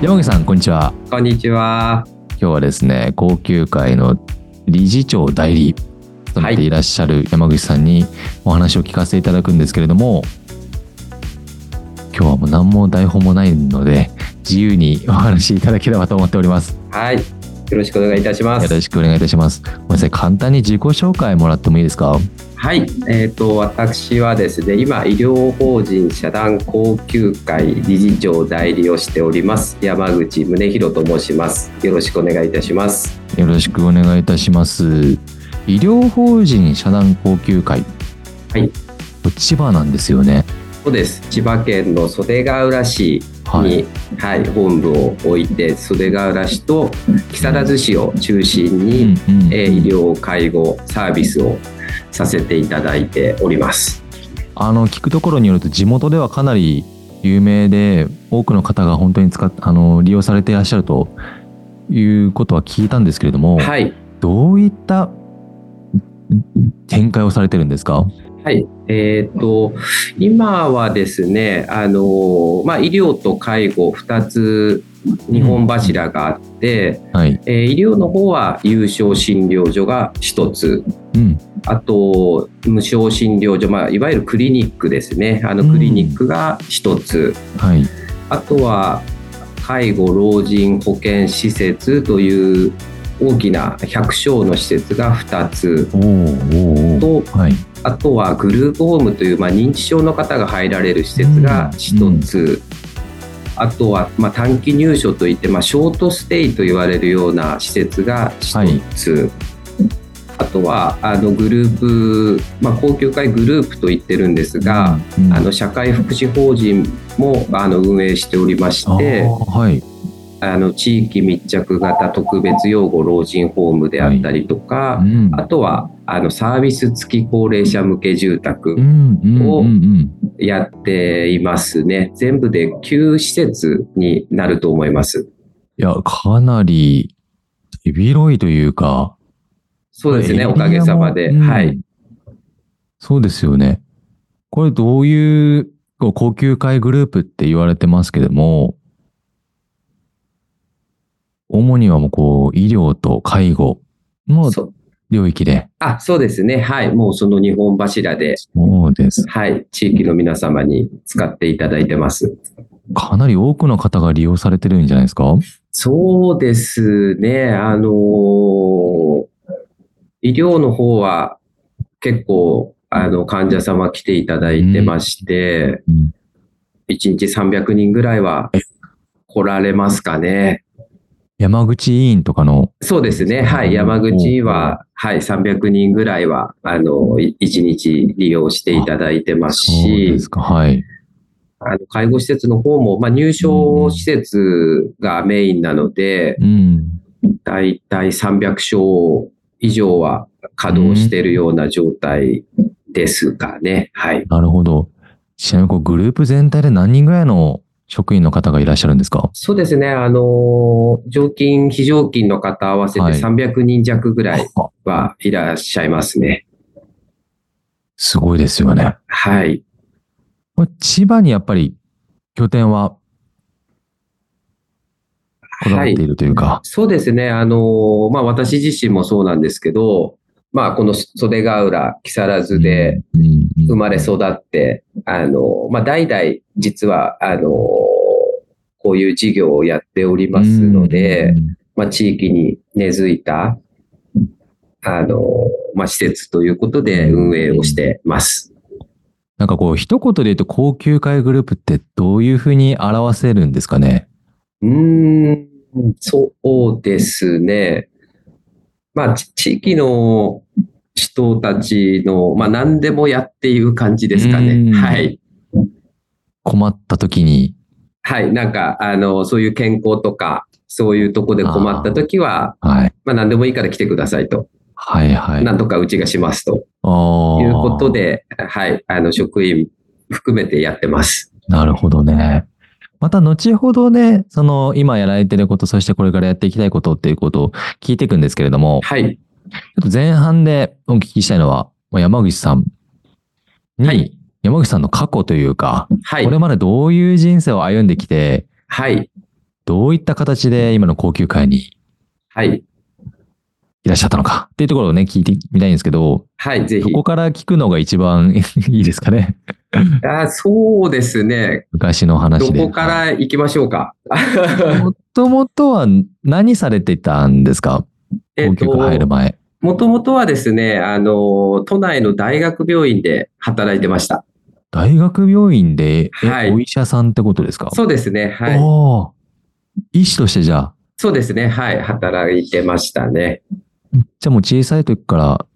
山口さん、こんにちは。こんにちは。今日はですね、高級会の理事長代理、務めていらっしゃる山口さんにお話を聞かせていただくんですけれども、今日はもう何も台本もないので、自由にお話しいただければと思っております。はい。よろしくお願いいたします。よろしくお願いいたします。ごめんなさい、簡単に自己紹介もらってもいいですか？はい。えっ、と、私はですね、今、医療法人社団高級会理事長代理をしております。山口宗弘と申します。よろしくお願いいたします。よろしくお願いいたします。医療法人社団高級会。はい。千葉なんですよね。そうです。千葉県の袖ヶ浦市に、はい、本部を置いて、袖ヶ浦市と木更津市を中心に、うんうんえー医療介護サービスをさせていただいております。あの聞くところによると地元ではかなり有名で多くの方が本当に使っあの利用されていらっしゃるということは聞いたんですけれども、はい。どういった展開をされてるんですか？はい、えっ、と、今はですね、あの、まあ、医療と介護2つ、日本柱があって、はい。えー医療の方は有償診療所が1つ、うん。あと、無償診療所、まあ、いわゆるクリニックですね、あのうんクリニックが1つ、はい。あとは、介護老人保健施設という大きな100床の施設が2つと、ーはい。あとはグループホームという、まあ、認知症の方が入られる施設が一つ、あとは、まあ、短期入所といって、まあ、ショートステイと言われるような施設が一つ、あとはあのグループ、まあ、高級会グループと言ってるんですが、うんあの社会福祉法人もあの運営しておりましあてーはい。あの地域密着型特別養護老人ホームであったりとか、うん。あとはあのサービス付き高齢者向け住宅うんうんうんうん。やっていますね。全部で9施設になると思います。いや、かなり手広いというか、そうですね、おかげさまで。うんはい。そうですよね。これどういう高級会グループって言われてますけども、主にはもうこう医療と介護のそ領域で。あ、そうですね。はい。もうその日本柱で、そうです。はい。地域の皆様に使っていただいてます。かなり多くの方が利用されてるんじゃないですか？そうですね。あのー医療の方は結構、あの、患者様来ていただいてまして、うん1日300人ぐらいは来られますかね。山口委員とかの、そうですね。はい。山口は、はい。300人ぐらいは、あの、1日利用していただいてますそうでしす、か。はい。あの介護施設の方も、まあ、入所施設がメインなので、うん。だいたい300床以上は稼働しているような状態ですかね。はい。なるほど。ちなみにこうグループ全体で何人ぐらいの職員の方がいらっしゃるんですか？そうですね。あの、常勤、非常勤の方合わせてはい300人弱ぐらいはいらっしゃいますね。すごいですよね。はい。千葉にやっぱり拠点はこだわはいってい。るというか。そうですね。あの、まあ、私自身もそうなんですけど、まあ、この袖ヶ浦、木更津で生まれ育って、あの、まあ、代々実は、あの、こういう事業をやっておりますので、うんまあ、地域に根付いた、あの、まあ、施設ということで運営をしてます。なんかこう一言で言うと高級会グループってどういうふうに表せるんですかね？うーん、そうですね。まあ、ち地域の人たちの、まあ、何でもやっていう感じですかうんね。はい。困った時に。はい。なんか、あの、そういう健康とか、そういうとこで困った時は、はい。まあ、何でもいいから来てくださいと。はいはい。なんとかうちがしますとああいうこと。で、はい。あの、職員含めてやってます。なるほどね。また後ほどね、その今やられてること、そしてこれからやっていきたいことっていうことを聞いていくんですけれども、はい。ちょっと前半でお聞きしたいのは、まあ山口さんに、はい山口さんの過去というか、はいこれ。までどういう人生を歩んできて、はい。どういった形で今の高級会にはい。いらっしゃったのかっていうところをね、聞いてみたいんですけど、はい、ぜひど。こから聞くのが一番いいですかね。あそうですね。昔のど話で。こから行きましょうか？もともとは何されてたんですか？えっ高級会入ると、前。もともとはですね、あの、都内の大学病院で働いてました。大学病院で、えはいお医者さんってことですか？そうですね。はい。医師としてじゃあ、そうですね。はい。働いてましたね。じゃあもう小さい時から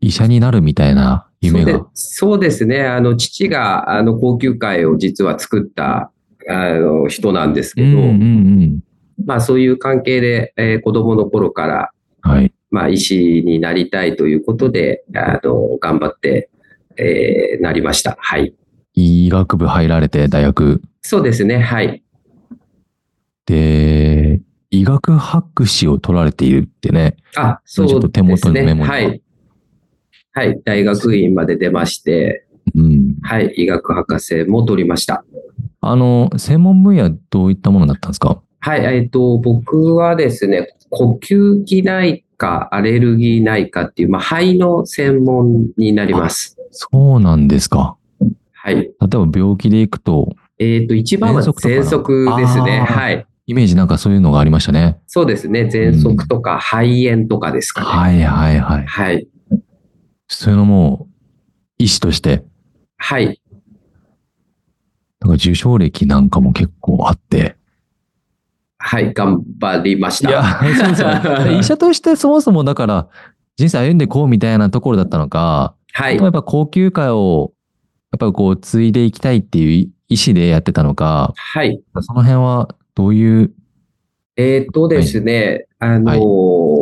医者になるみたいな夢そうでが。そうですね。あの、父が、あの、高級会を実は作った、あの、人なんですけど、うんうんうん。まあ、そういう関係で、えー子供の頃から、はい。まあ、医師になりたいということで、あの、頑張って、えーなりました。はい。医学部入られて大学そうですね。はい。で、医学博士を取られているってね。あ、そうちょっと手ですね。元にメモがはい。はい。大学院まで出まして、うん。はい。医学博士も取りました。あの、専門分野どういったものだったんですか？はい。えっ、と、僕はですね、呼吸器内科、アレルギー内科っていう、まあ、肺の専門になります。そうなんですか。はい。例えば病気でいくと、えっ、と、一番は喘息ですね。はい。イメージなんかそういうのがありましたね。そうですね。喘息とか肺炎とかですかね。はいはいはい。はい。そういうのも、医師として、はい。なんか受賞歴なんかも結構あって。はい。頑張りました。いや、そうですよね。医者としてそもそもだから、人生歩んでこうみたいなところだったのか、はい。やっぱ高級会を、やっぱりこう、継いでいきたいっていう意思でやってたのか、はい。その辺はどういう、えっ、とですね、あのー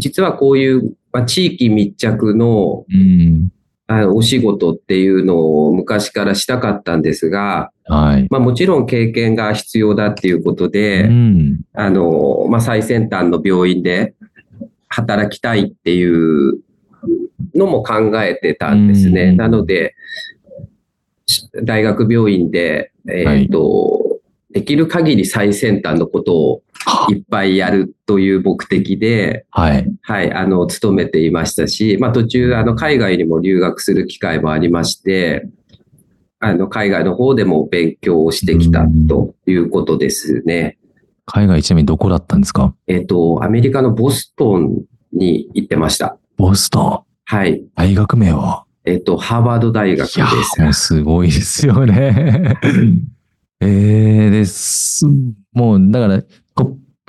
実はこういう、まあ、地域密着のうん、あのお仕事っていうのを昔からしたかったんですが、はい。まあ、もちろん経験が必要だっていうことで、うん、あの、まあ、最先端の病院で働きたいっていうのも考えてたんですね。うんなので、し大学病院で、えっ、と、できる限り最先端のことをいっぱいやるという目的で、はい。はい、あの、勤めていましたし、まあ途中、あの、海外にも留学する機会もありまして、あの、海外の方でも勉強をしてきたということですね。海外ちなみにどこだったんですか？えっ、と、アメリカのボストンに行ってました。ボストはい。ン。大学名は？えっ、と、ハーバード大学でいや、す。もうすごいですよね。えー、です。もう、だから、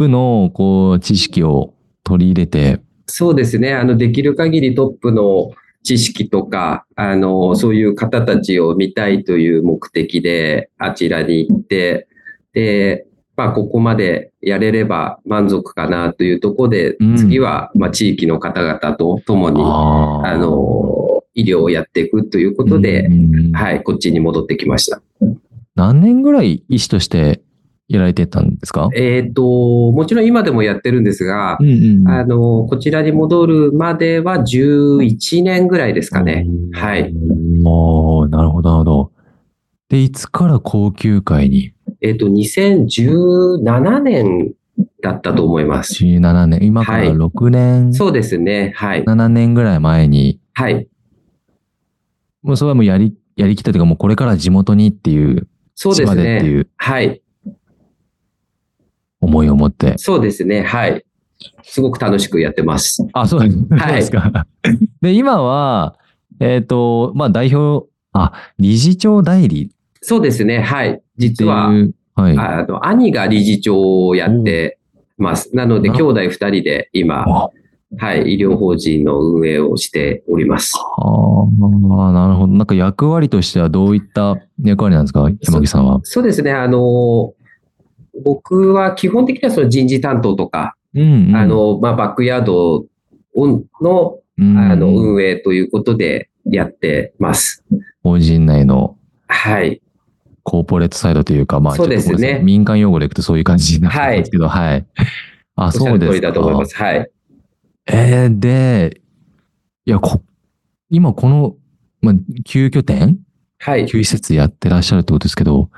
プの、こう、知識を取り入れて、そうですね。あの、できる限りトップの知識とか、あの、そういう方たちを見たいという目的で、あちらに行って、で、まあ、ここまでやれれば満足かなというところで、うん次は、まあ、地域の方々と共に、あの、医療をやっていくということで、うんはい、こっちに戻ってきました。何年ぐらい医師としてやられてたんですか？えっ、と、もちろん今でもやってるんですが、んうんあの、こちらに戻るまでは11年ぐらいですかね。はい。おーなるほど、なるほど。で、いつから高級会に？えっ、と、2017年だったと思います。17年、今からはい6年、そうですね。はい。7年ぐらい前に、はい。もうそれはもうやり、やりきったというか、もうこれから地元にっていう、そうです島でっていね。うはい。思いを持って。そうですね。はい。すごく楽しくやってます。あ、そうですはいですか。で、今は、えっ、と、まあ代表、あ、理事長代理そうですね。はい。実は、はい。あの、兄が理事長をやってます。なので、な兄弟二人で今、あはい、医療法人の運営をしております。あー、なるほど。なんか役割としてはどういった役割なんですか？山口さんは。そうですね。あの、僕は基本的にはその人事担当とか、うん、うん。あ、の、まあ、バックヤードの、うん、あの、運営ということでやってます。法人内のはい。コーポレートサイドというか、まあ、そうですね民間用語でいくとそういう感じになってるんですけど、はい。あ、おっしゃそうですだと思います。はい。えー、で、いや、こ、今この、まあ、旧拠点はい。旧施設やってらっしゃるってことですけど、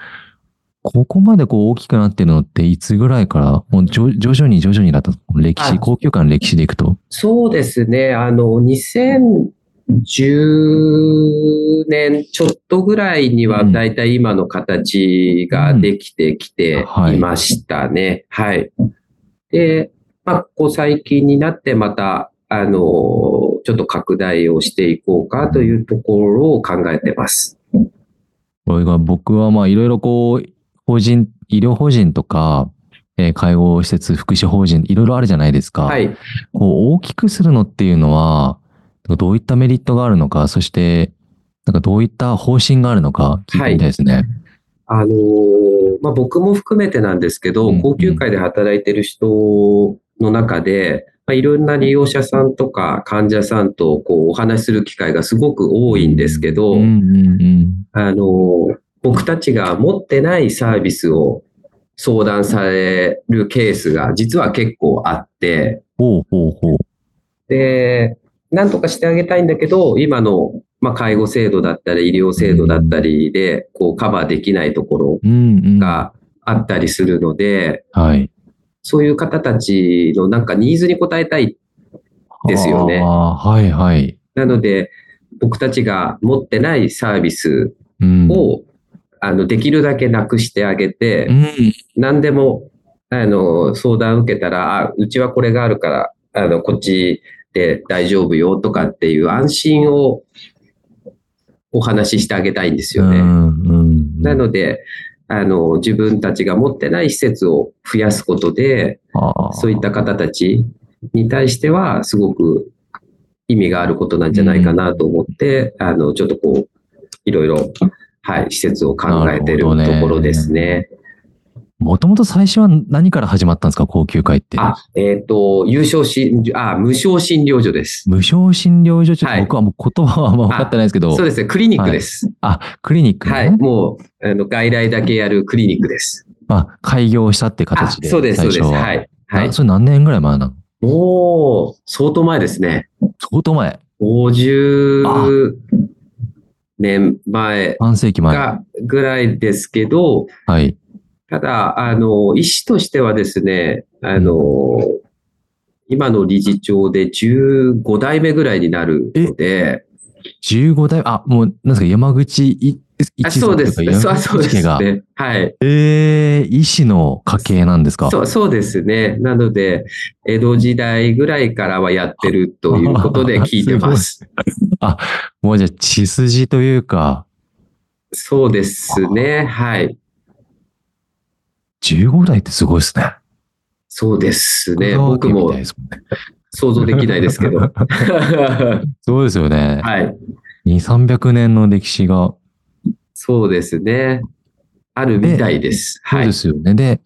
ここまでこう大きくなってるのっていつぐらいから、もう徐徐々に徐々にだと、歴史、あ高級感の歴史でいくと。そうですね。あの、2010年ちょっとぐらいには、うんだいたい今の形ができてきてはいいましたね。はい。で、まあ、ここ最近になってまた、あの、ちょっと拡大をしていこうかというところを考えてます。これが僕はまあいろいろこう、法人、医療法人とか、えー介護施設、福祉法人、いろいろあるじゃないですか。はい。こう大きくするのっていうのは、どういったメリットがあるのか、そして、なんかどういった方針があるのか聞いてみたいですね。あのーまあ、僕も含めてなんですけど、うん高級会で働いてる人の中で、まあ、いろんな利用者さんとか患者さんとこうお話しする機会がすごく多いんですけど。あのー僕たちが持ってないサービスを相談されるケースが実は結構あって、ほうほうほう。で、なんとかしてあげたいんだけど、今の、まあ、介護制度だったり医療制度だったりで、こうカバーできないところうんうん。があったりするので、はい。そういう方たちのなんかニーズに応えたい。ですよねはいはい。なので、僕たちが持ってないサービスうん。を、あの、できるだけなくしてあげて、うん。何でも、あの、相談受けたら、あ、うちはこれがあるから、あの、こっちで大丈夫よとかっていう安心をお話ししてあげたいんですよね。うんうん。なので、あの、自分たちが持ってない施設を増やすことで、そういった方たちに対しては、すごく意味があることなんじゃないかなと思って、あの、ちょっとこう、いろいろ、はい、施設を考えてるところですね。もともと最初は何から始まったんですか？高級会って。あ、えっ、と、優勝診、あ、無償診療所です。無償診療所、ちょっはいと僕はもう言葉はあんま分かってないですけど。そうですね、クリニックです。あ、クリニックね。はい、もう、あの、外来だけやるクリニックです。あ、開業したってあ形で。そうです、そうです。はい。はいな。それ何年ぐらい前なの？もう、相当前ですね。相当前。50年前半世紀前。がぐらいですけど、はい。ただ、あの、医師としてはですね、あの、今の理事長で15代目ぐらいになるので、15代、あ、もう、なんですか、山口いあ一そうです。そうそうです。ね。はい。えー、医師の家系なんですか？そうそうですね。なので、江戸時代ぐらいからはやってるということで聞いてます。もうじゃあ血筋というか、そうですね。はい。15代ってすごいですね。そうですね。僕も。想像できないですけど。は そうですよね。い。2、300年の歴史が。そうですね。あるみたいです。はいそうで。すよね。で、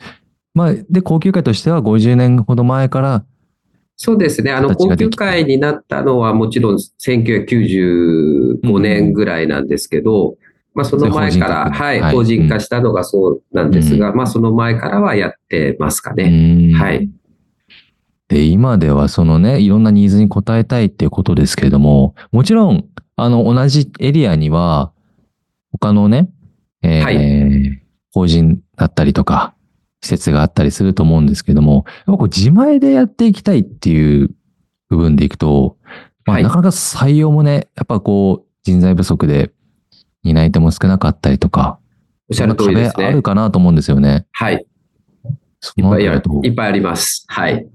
まあ、で、高級会としては50年ほど前から、そうですね。あの、高級会になったのはもちろん1995年ぐらいなんですけど、まあその前から、そはい、れ法人化はい法人化したのがそうなんですが、まあその前からはやってますかうね。んはい。で、今ではそのね、いろんなニーズに応えたいっていうことですけれども、もちろん、あの、同じエリアには、他のね、えーは法人だったりとか、施設があったりすると思うんですけども、やっぱこう自前でやっていきたいっていう部分でいくと、まあ、はいなかなか採用もね、やっぱこう、人材不足で担い手も少なかったりとか、おっしゃる通りですねある。かなと思うんですよね。はい。そいっぱいいっぱいあります。はい。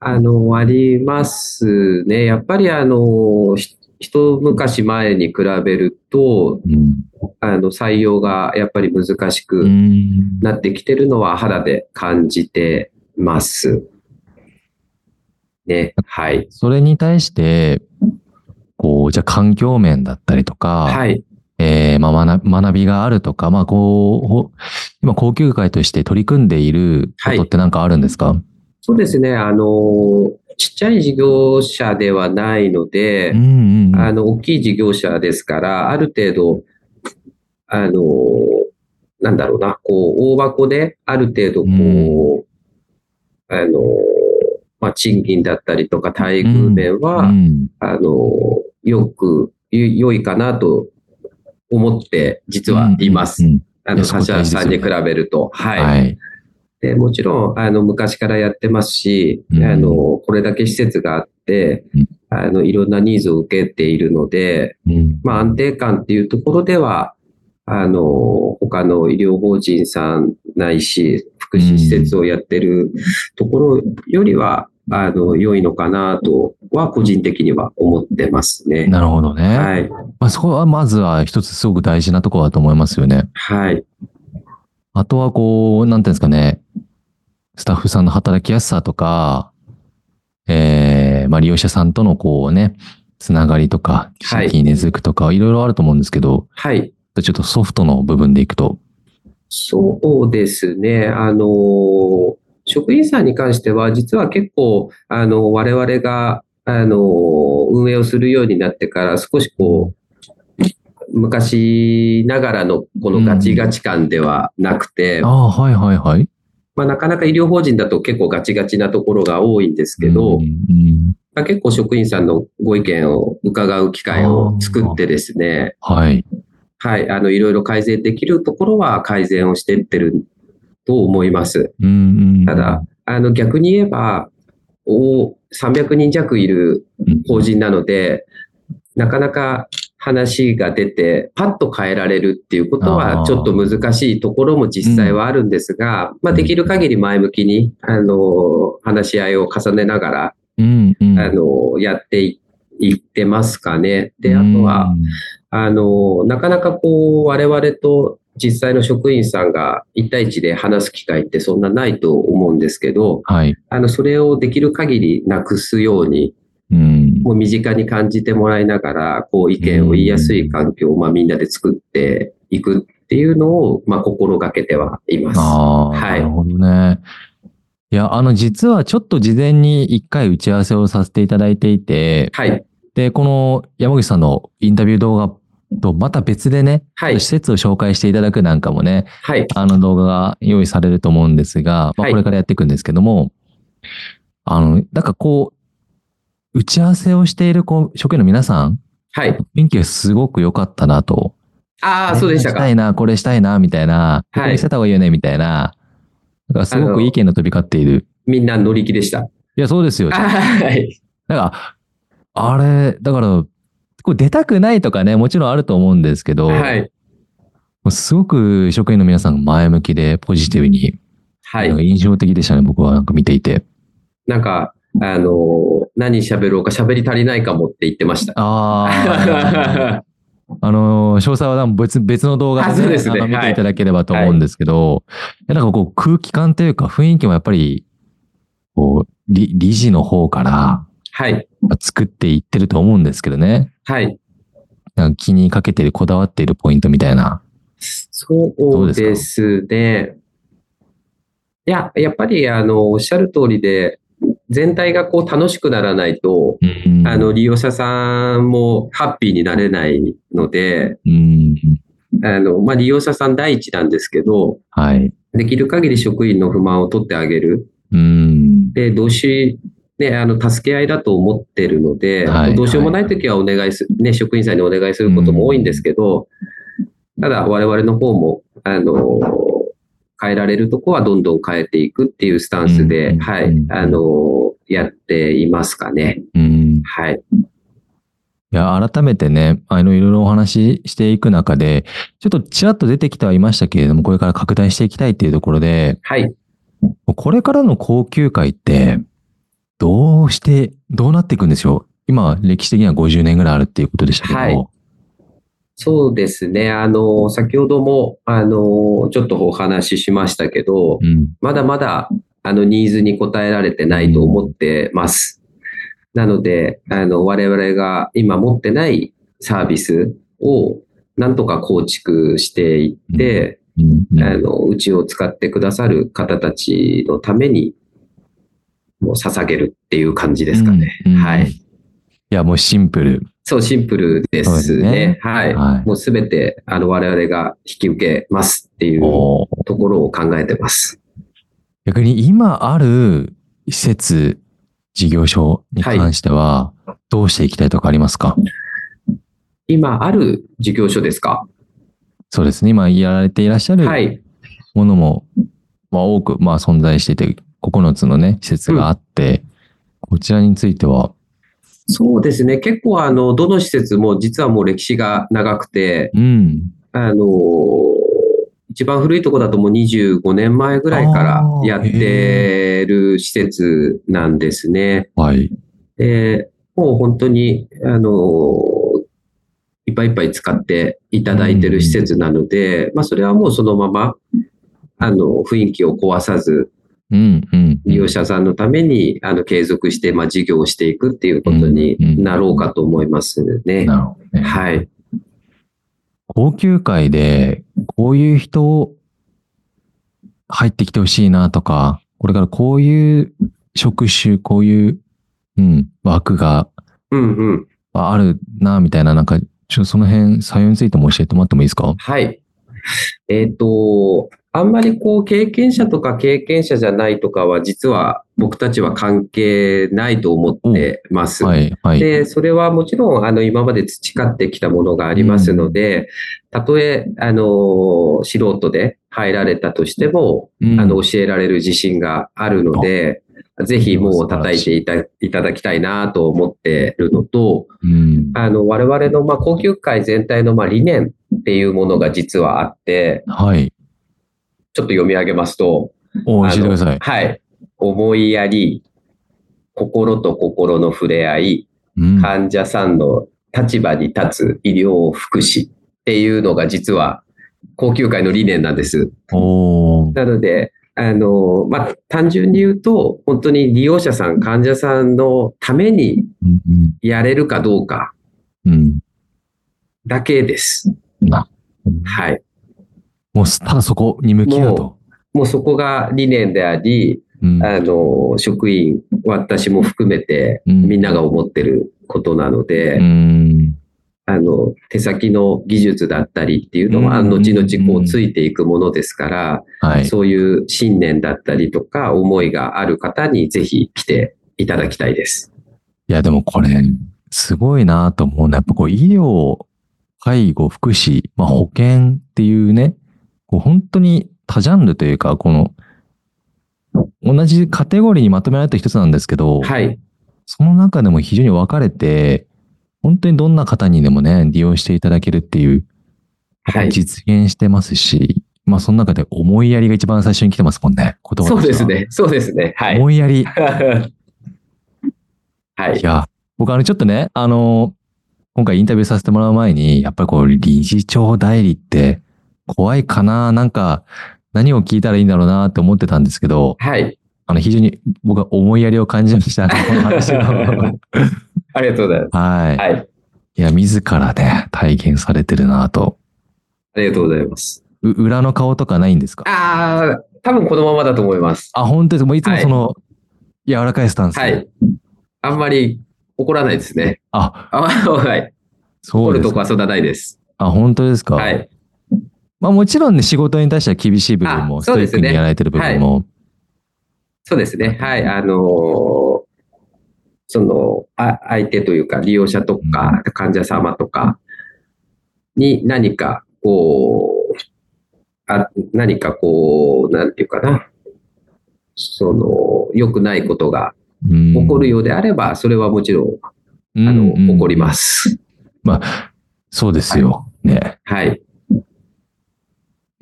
あの、ありますね。やっぱりあの、ひ一昔前に比べると、うんあの、採用がやっぱり難しくうんなってきてるのは肌で感じてます。ね。はい。それに対して、こう、じゃあ環境面だったりとか、はい。えーまあ学、学びがあるとか、まあ、こうほ、今、高級会として取り組んでいることって何かあるんですか、そうですね。あの、ちっちゃい事業者ではないので、うんうんうん。あの、大きい事業者ですから、ある程度、あの、なんだろうな、こう、大箱で、ある程度、こう、あの、まあ、賃金だったりとか、待遇面は、うんあの、よく、よ良いかなと思って、実はいます。うんうんあの、いやそこ柏大事ですよねさんに比べると。はい。はい。で、もちろん、あの、昔からやってますし、うんあの、これだけ施設があってうん、あの、いろんなニーズを受けているので、うんまあ、安定感っていうところでは、あの、他の医療法人さんないし、福祉施設をやってるところよりは、あの、良いのかなとは、個人的には思ってますね。なるほどね。はい。まあ、そこはまずは一つすごく大事なところだと思いますよね。はい。あとはこう、なんていうんですかね、スタッフさんの働きやすさとか、えー、まあ利用者さんとのこうね、つながりとか、地はい域に根付くとか、いろいろあると思うんですけど、はい。ちょっとソフトの部分でいくと、そうですね。あの、職員さんに関しては、実は結構、あの、我々が、あの、運営をするようになってから、少しこう、昔ながらのこのガチガチ感ではなくて、ああ、はいはいはい。まあ、なかなか医療法人だと結構ガチガチなところが多いんですけど、まあ、結構職員さんのご意見を伺う機会を作ってですね、はい。はい、あの、いろいろ改善できるところは改善をしていってると思います。ただ、あの、逆に言えば、お300人弱いるうん。法人なので、なかなか話が出て、パッと変えられるっていうことは、ちょっと難しいところも実際はあるんですが、まあ、できる限り前向きに、あの、話し合いを重ねながら、うんうんあの、やっていいってますかね。で、あとは、、あの、なかなかこう、我々と実際の職員さんが1対1で話す機会ってそんなないと思うんですけど、はい。あの、それをできる限りなくすように、うん。もう身近に感じてもらいながら、こう意見を言いやすい環境を、まあみんなで作っていくっていうのを、まあ心がけてはいます。ああ、はいなるほどね。いや、あの、実はちょっと事前に一回打ち合わせをさせていただいていて、はい。で、この山口さんのインタビュー動画とまた別でね、はい施設を紹介していただくなんかもね、はい。あの動画が用意されると思うんですが、まあ、はいこれからやっていくんですけども、あの、なんかこう、打ち合わせをしているこう職員の皆さん、はい。雰囲気がすごく良かったなと。ああ、そうでしたか。したいな、これしたいな、みたいな、はいこれしてた方がいいよね、みたいな。だからすごく意見の飛び交っている。みんな乗り気でした。いや、そうですよ。はい。なんか、あれ、だから、こう出たくないとかね、もちろんあると思うんですけど、はい。もうすごく職員の皆さんが前向きでポジティブに、はい。印象的でしたね、僕はなんか見ていて。なんか、あの、何喋ろうか喋り足りないかもって言ってました。ああ、あの、詳細は別別の動画で,、あそうですね見はいていただければと思うんですけど、いやなんかこう空気感というか雰囲気もやっぱり、こう、理理事の方からはい。作っていってると思うんですけどね。はい。なんか気にかけてる、こだわっているポイントみたいな。そうですね。いや、やっぱり、あの、おっしゃる通りで、全体がこう楽しくならないと、うん。あの、利用者さんもハッピーになれないので、うん、あの、まあ、利用者さん第一なんですけど、はい。できる限り職員の不満を取ってあげる。うん、で、同志、ね、あの、助け合いだと思ってるので、はい。どうしようもないときはお願いす、ね、職員さんにお願いすることも多いんですけど、ただ我々の方も、あの、変えられるとこはどんどん変えていくっていうスタンスで、うんはい、あの、やっていますかね。うん。はい。いや、改めてね、あの、いろいろお話ししていく中で、ちょっとちらっと出てきてはいましたけれども、これから拡大していきたいっていうところで、はい。これからの高級会って、どうして、どうなっていくんでしょう？今、歴史的には50年ぐらいあるっていうことでしたけど、はいそうですね。あの、先ほども、あの、ちょっとお話ししましたけど、うん。まだまだ、あの、ニーズに応えられてないと思ってます。なので、あの、我々が今持ってないサービスを、なんとか構築していって、うんうんあの、うちを使ってくださる方たちのために、もう捧げるっていう感じですかね。うんうんはい。いや、もうシンプル。そう、シンプルですすね。ねはい。はいもうすべて、あの、我々が引き受けますっていうところを考えてます。逆に今ある施設、事業所に関しては、どうしていきたいとかありますか、今ある事業所ですか？そうですね。今やられていらっしゃるはい。ものも、まあ、多く、まあ、存在していて、9つのね、施設があって、こちらについては、そうですね。結構、あの、どの施設も実はもう歴史が長くて、うん。あの、一番古いところだともう25年前ぐらいからやってる施設なんですね。はい。で、もう本当に、あの、いっぱいいっぱい使っていただいてる施設なので、まあ、それはもうそのまま、あの、雰囲気を壊さず、うん、うん。利用者さんのために、あの、継続して、まあ、事業をしていくっていうことになろうかと思いますね。なるほどね。はい。高級会で、こういう人、入ってきてほしいなとか、これからこういう職種、こういう、うん、枠がうんうん。あるな、みたいな、なんか、ちょっとその辺、採用についても教えてもらってもいいですか？はい。えっ、と、あんまりこう、経験者とか経験者じゃないとかは、実は僕たちは関係ないと思ってます。はい、はい。で、それはもちろん、あの、今まで培ってきたものがありますので、たとえ、あの、素人で入られたとしても、うんあの、教えられる自信があるので、ぜひもう叩いていたいただきたいなと思ってるのと、うん。あの、我々の、まあ、高級会全体の、まあ、理念っていうものが実はあって、はい。ちょっと読み上げますと、お、教えてください。はい。思いやり、心と心の触れ合い、うん。患者さんの立場に立つ医療福祉っていうのが実は高級会の理念なんです。なので、あの、まあ、単純に言うと、本当に利用者さん、患者さんのためにうんやれるかどうかうん。だけです。うん。なはい。もう、ただそこに向き合うと。もうそこが理念であり、うん。あの、職員、私も含めて、うんみんなが思ってることなので、うん。あの、手先の技術だったりっていうのは、うん後々こうついていくものですから、はい。そういう信念だったりとか、思いがある方にぜひ来ていただきたいです。いや、でもこれ、すごいなと思うのは、やっぱこう、医療、介護、福祉、まあ、保険っていうね、こう本当に多ジャンルというか、この、同じカテゴリーにまとめられた一つなんですけど、はい。その中でも非常に分かれて、本当にどんな方にでもね、利用していただけるっていう、はい。実現してますし、まあその中で思いやりが一番最初に来てますもんね、言葉そうですね。そうですね。はい。思いやり。はいい。や、僕あのちょっとね、あの、今回インタビューさせてもらう前に、やっぱりこう理事長代理って怖いかななんか何を聞いたらいいんだろうなって思ってたんですけど、はい。あの非常に僕は思いやりを感じました。この話の ありがとうございます。はい。はい。いや、自らね、体現されてるなと。ありがとうございます。う裏の顔とかないんですか？ああ、多分このままだと思います。あ、本当です。もういつもその、柔らかいスタンス。はい。あんまり怒らないですね。あ、あはい。そうですか。怒るとこはそんなないです。あ、本当ですか？はい。まあもちろんね、仕事に対しては厳しい部分も、あストイックにやられてる部分も、そうですね。はい。あのーその、あ相手というか、利用者とか、患者様とかに何か、こう、あ何かこう、なんていうかな。その、良くないことがうん起こるようであれば、それはもちろん、あの、起こりま。す。まあ、そうですよ。ね。はい。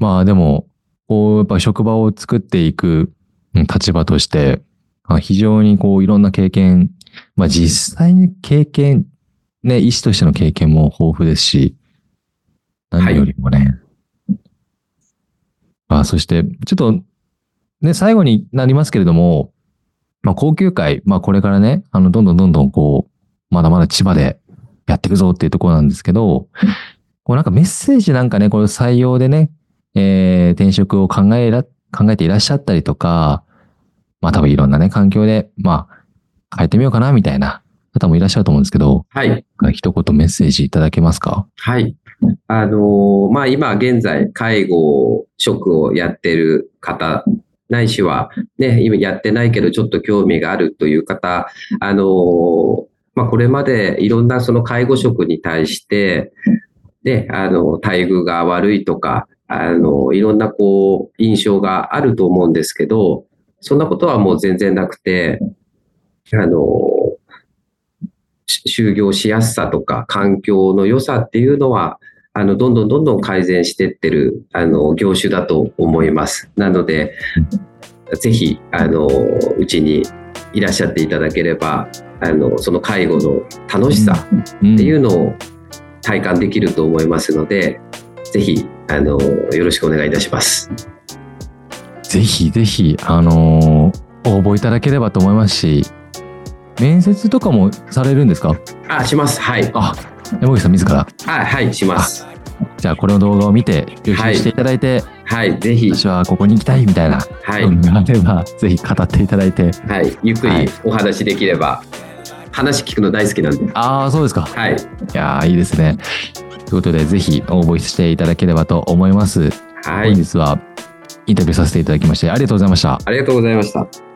まあでも、こう、やっぱ職場を作っていくうん立場として、あ非常にこう、いろんな経験、まあ実際に経験、ね、医師としての経験も豊富ですし、何よりもね。まあそして、ちょっと、ね、最後になりますけれども、まあ高級会、まあこれからね、あの、どんどんどんどんこう、まだまだ千葉でやっていくぞっていうところなんですけど、こうなんかメッセージなんかね、これ採用でね、えー転職を考えら、考えていらっしゃったりとか、まあ多分いろんなね、環境で、まあ、変えてみようかなみたいな方もいらっしゃると思うんですけど、はい。一言メッセージいただけますか？はい。あのーまあ、今現在、介護職をやってる方、ないしは、ね、今やってないけどちょっと興味があるという方、あのーまあ、これまでいろんなその介護職に対して、で、あの、待遇が悪いとか、あの、いろんなこう、印象があると思うんですけど、そんなことはもう全然なくて、あの、就業しやすさとか環境の良さっていうのは、あの、どんどんどんどん改善してってる、あの、業種だと思います。なので、ぜひ、あの、うちにいらっしゃっていただければ、あの、その介護の楽しさっていうのを体感できると思いますので、ぜひ、あの、よろしくお願いいたします。ぜひぜひ、あの応募いただければと思いますし、面接とかもされるんですか？あ、します。はい。あ、山口さん自ら。はい、はい、します。じゃあ、この動画を見て、予習していただいて、はい、はい、ぜひ。私はここに行きたいみたいな、はい。があれば、ぜひ語っていただいて。はい、ゆっくりお話できれば、はい、話聞くの大好きなんで。ああ、そうですか。はい。いやいいですね。ということで、ぜひ応募していただければと思います。はい。本日はインタビューさせていただきまして、ありがとうございました。ありがとうございました。